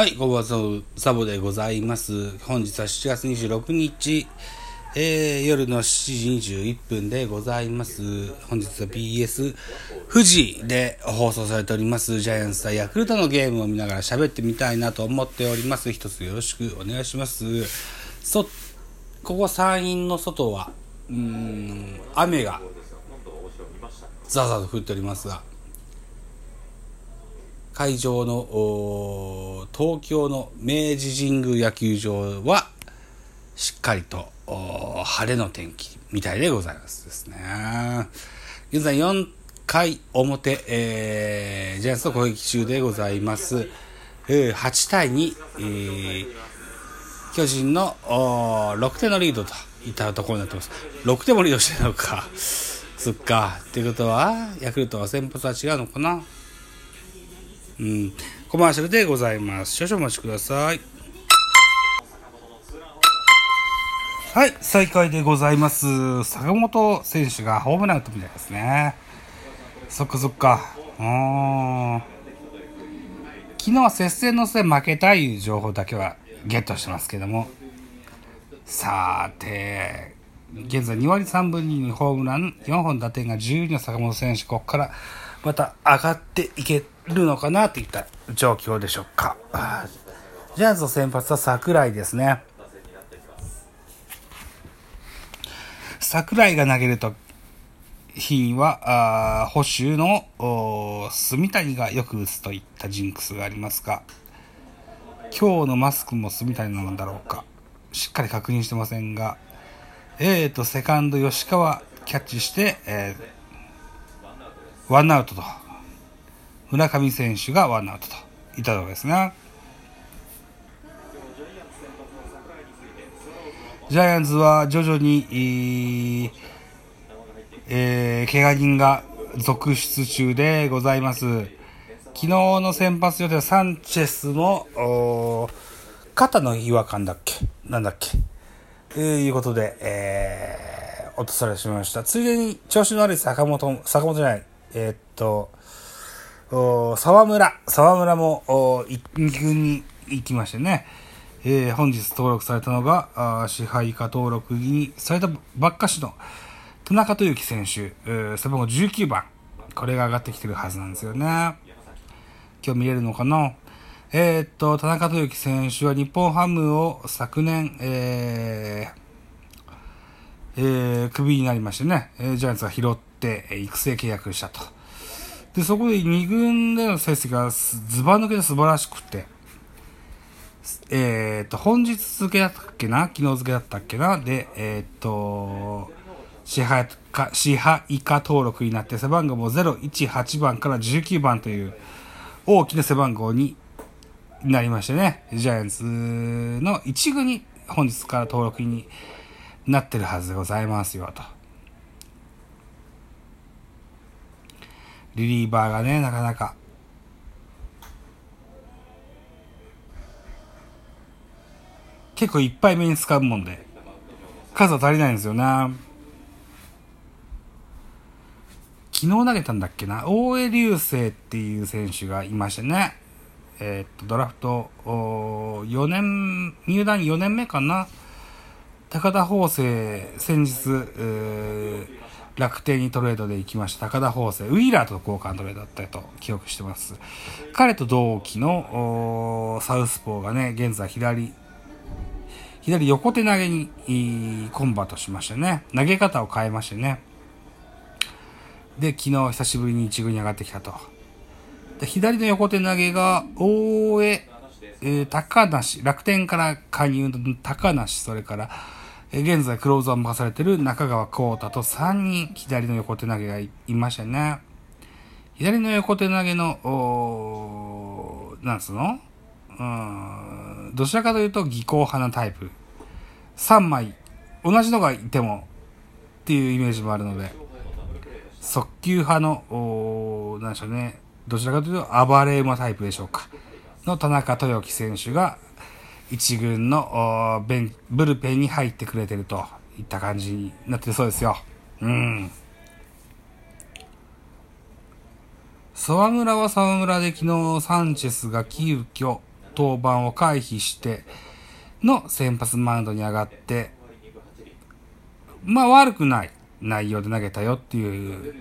はい、ご無沙汰サボでございます。本日は7月26日、えー、夜の7時21分でございます。本日は BS 富士で放送されております、ジャイアンツ対ヤクルトのゲームを見ながら喋ってみたいなと思っております。一つよろしくお願いします。そ、ここ山陰の外は、うん、雨がザーザーと降っておりますが、会場の東京の明治神宮野球場はしっかりと晴れの天気みたいでございますですね。現在4回表、えージャイアンツの攻撃中でございます。え8対2、えー巨人の6点のリードといったところになってます。6点もリードしてるのか。そっか。っていうことは、ヤクルトは先発は違うのかなうん、コマーシャルでございます。少々お待ちください。はい、再開でございます。坂本選手がホームラン打ったみたいですね。そっかそっか。うん。昨日は接戦の末負けたいう情報だけはゲットしてますけども。さて、現在2割3分2厘ホームラン4本打点が12の坂本選手、ここからまた上がっていけるのかなといった状況でしょうか。ジャイアンツの先発は桜井ですね。桜井が投げると日は、あー保守の住谷がよく打つといったジンクスがありますが、今日のマスクも住谷なんだろうか。しっかり確認してませんが、えーと、セカンド吉川キャッチして、えーワンアウトと。村上選手がワンアウトといったところですね。ジャイアンツは徐々に、えーえー怪我人が続出中でございます。昨日の先発予定はサンチェスの肩の違和感だっけ？なんだっけ？ということで、えー、落とされてしまいました。ついでに調子の悪い坂本、坂本じゃない、えーっと、沢村、沢村もおい二軍に行きましてね、えー本日登録されたのが、支配下登録にされたばっかしの田中豊樹選手、え背番号19番、これが上がってきてるはずなんですよね。今日見れるのかな？えーっと、田中豊樹選手は日本ハムを昨年、えー、えー、クビになりましてね、えジャイアンツが拾って、え育成契約したと。で、そこで2軍での成績がずば抜けて素晴らしくて、えーっと、本日付けだったっけな？昨日付けだったっけな？で、えーっと、支配下、支配以下登録になって背番号も018番から19番という大きな背番号になりましてね、ジャイアンツの一軍に本日から登録になってるはずでございますよ、と。リリーバーがね、なかなか。結構いっぱい目に使うもんで、数は足りないんですよな。昨日投げたんだっけな、大江流星っていう選手がいましてね。えーっと、ドラフト、4年、入団4年目かな？高田法生、先日、えー楽天にトレードで行きました。高田法生、ウィーラーと交換トレードだったと記憶してます。彼と同期のサウスポーがね、現在左、左横手投げにコンバートしましてね。投げ方を変えましてね。で、昨日久しぶりに一軍に上がってきたと。で左の横手投げが、大江、えー高梨、楽天から加入の高梨、それから、現在クローザーを任されている中川幸太と3人左の横手投げがいましたね。左の横手投げの、なんつの？うん、どちらかというと技巧派なタイプ。3枚、同じのがいてもっていうイメージもあるので、速球派の、おなんでしょうね。どちらかというと暴れ馬タイプでしょうか。の田中豊樹選手が一軍のベンブルペンに入ってくれてるといった感じになってるそうですよ。うん。沢村は沢村で昨日サンチェスが急遽登板を回避しての先発マウンドに上がって、まあ悪くない内容で投げたよっていう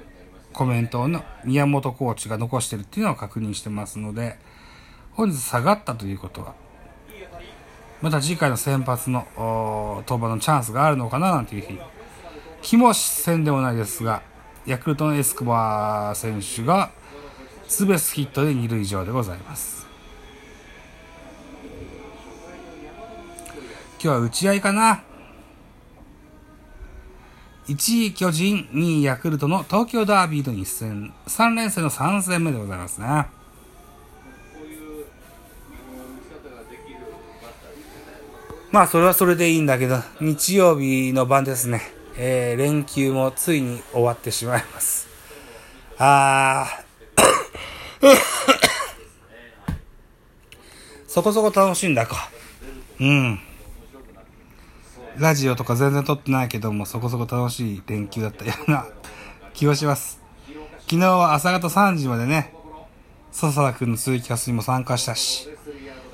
コメントを宮本コーチが残してるっていうのを確認してますので、本日下がったということは、また次回の先発の登板のチャンスがあるのかななんていうふうに気もせんでもないですが、ヤクルトのエスコバー選手がツーベースヒットで二塁上でございます。今日は打ち合いかな。1位巨人、2位ヤクルトの東京ダービーの一戦、3連戦の3戦目でございますね。まあ、それはそれでいいんだけど、日曜日の晩ですね。えー、連休もついに終わってしまいます。あー そこそこ楽しいんだか。うん。ラジオとか全然撮ってないけども、そこそこ楽しい連休だったような 気がします。昨日は朝方3時までね、笹田くんのツイキャスにも参加したし、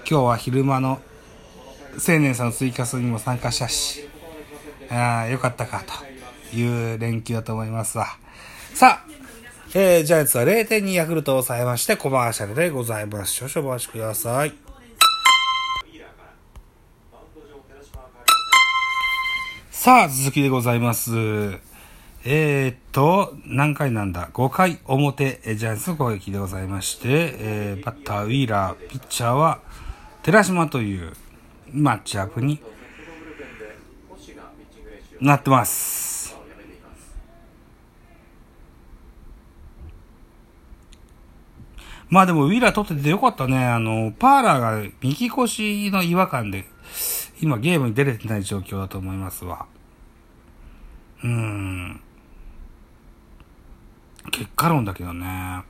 今日は昼間の青年さんのツイキャスにも参加したし、ああ、よかったか、という連休だと思いますわ。さあ、えー、ジャイアンツは0点にヤクルトを抑えまして、コマーシャルでございます。少々お待ちください。さあ、続きでございます。えー、っと、何回なんだ ?5 回表、ジャイアンツの攻撃でございまして、えー、バッター、ウィーラー、ピッチャーは、寺島というマッチアップになってます。まあでも、ウィーラー取っててよかったね。あの、パーラーが右腰の違和感で、今ゲームに出れてない状況だと思いますわ。うん。結果論だけどね。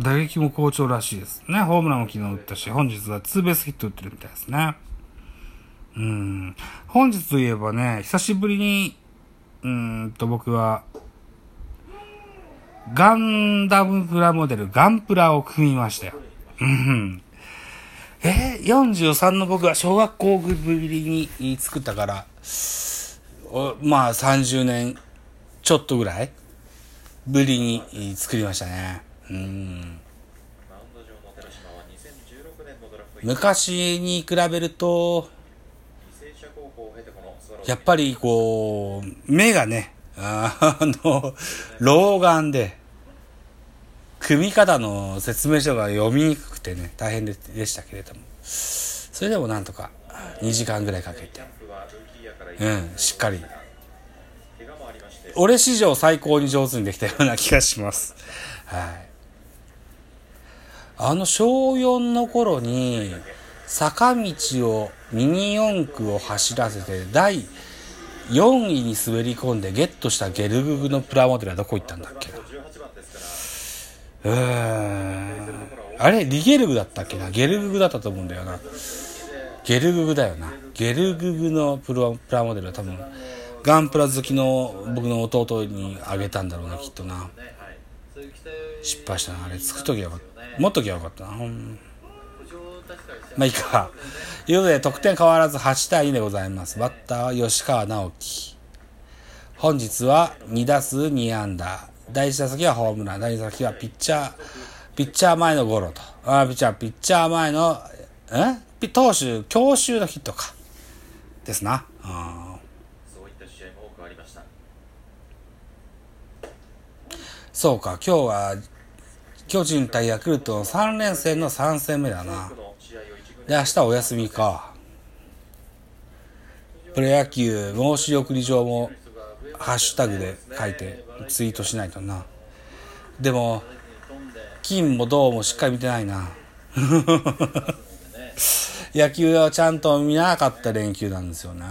打撃も好調らしいですね。ホームランも昨日打ったし、本日はツーベースヒット打ってるみたいですね。うん。本日といえばね、久しぶりに、うんと僕は、ガンダムプラモデル、ガンプラを組みましたよ。うん。え、43の僕が小学校ぶりに作ったから、まあ30年ちょっとぐらいぶりに作りましたね。うん。昔に比べると、やっぱりこう、目がね、あの、老眼で、組み方の説明書が読みにくくてね、大変でしたけれども、それでもなんとか2時間ぐらいかけて、うん、しっかり、俺史上最高に上手にできたような気がします。はい。あの小4の頃に、坂道をミニ四駆を走らせて、第4位に滑り込んでゲットしたゲルググのプラモデルはどこ行ったんだっけな。うーん。あれリゲルグだったっけなゲルググだったと思うんだよな。ゲルググだよな。ゲルググのプラプラモデルは多分、ガンプラ好きの僕の弟にあげたんだろうな、きっとな。失敗したな。あれ作っときゃよかった。持っときゃよかったな。うん、まあいいか。ということで、得点変わらず8対2でございます。バッターは吉川直樹。本日は2打数2安打。第1打席はホームラン、第2打席はピッチャー、ピッチャー前のゴロと。あピッチャー、ピッチャー前の、ん投手、強襲のヒットか。ですな。そういった試合も多くありました。そうか、今日は、巨人対ヤクルトの3連戦の3戦目だな。で、明日お休みか。プロ野球申し送り状もハッシュタグで書いてツイートしないとな。でも、金も銅もしっかり見てないな。野球はちゃんと見なかった連休なんですよね。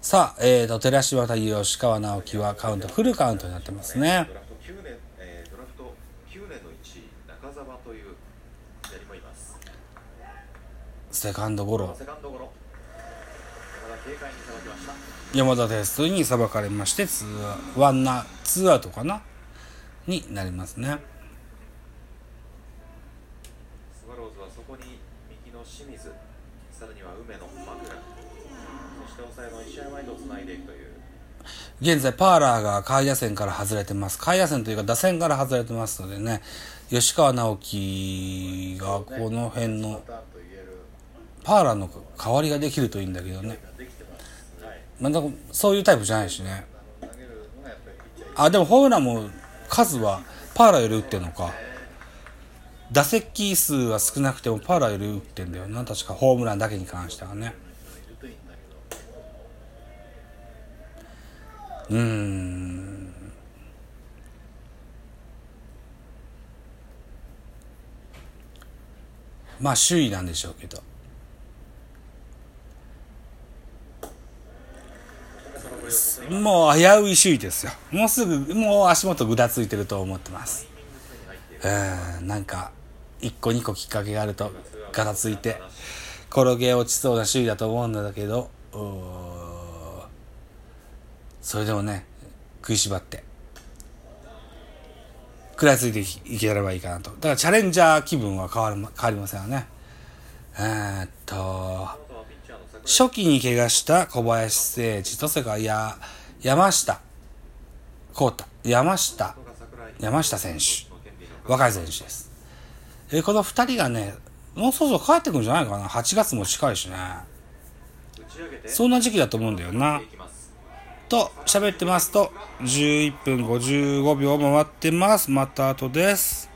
さあ、えーと、寺吉川直樹はカウント、フルカウントになってますね。セカンドゴロ。セカンドゴロ。山田軽快にさばかれましてツーワンナツーアウトかな？になりますね。スワローズはそこに清水。さらには梅野枕。そして抑えの石山へとつないでいくという。現在パーラーが下位打線から外れてます。下位打線というか打線から外れてますのでね。吉川直樹がこの辺のパーラーの代わりができるといいんだけどね。まあ、だそういうタイプじゃないしね。あでもホームランも数はパーラーより打ってんのか打席数は少なくてもパーラーより打ってんだよな。確かホームランだけに関してはね。うん。まあ首位なんでしょうけど。もう危うい首位ですよ。もうすぐもう足元ぐだついてると思ってます。うんなんか1個2個きっかけがあるとガタついて転げ落ちそうな首位だと思うんだけどそれでもね食いしばって食らいついていければいいかなと。だからチャレンジャー気分は変わる変わりませんよね。えーっと初期に怪我した小林誠司とそれからや山下幸太山下山下選手。若い選手です。えこの2人がねもうそろそろ帰ってくるんじゃないかな。8月も近いしね。そんな時期だと思うんだよな。と喋ってますと11分55秒回ってます。また後です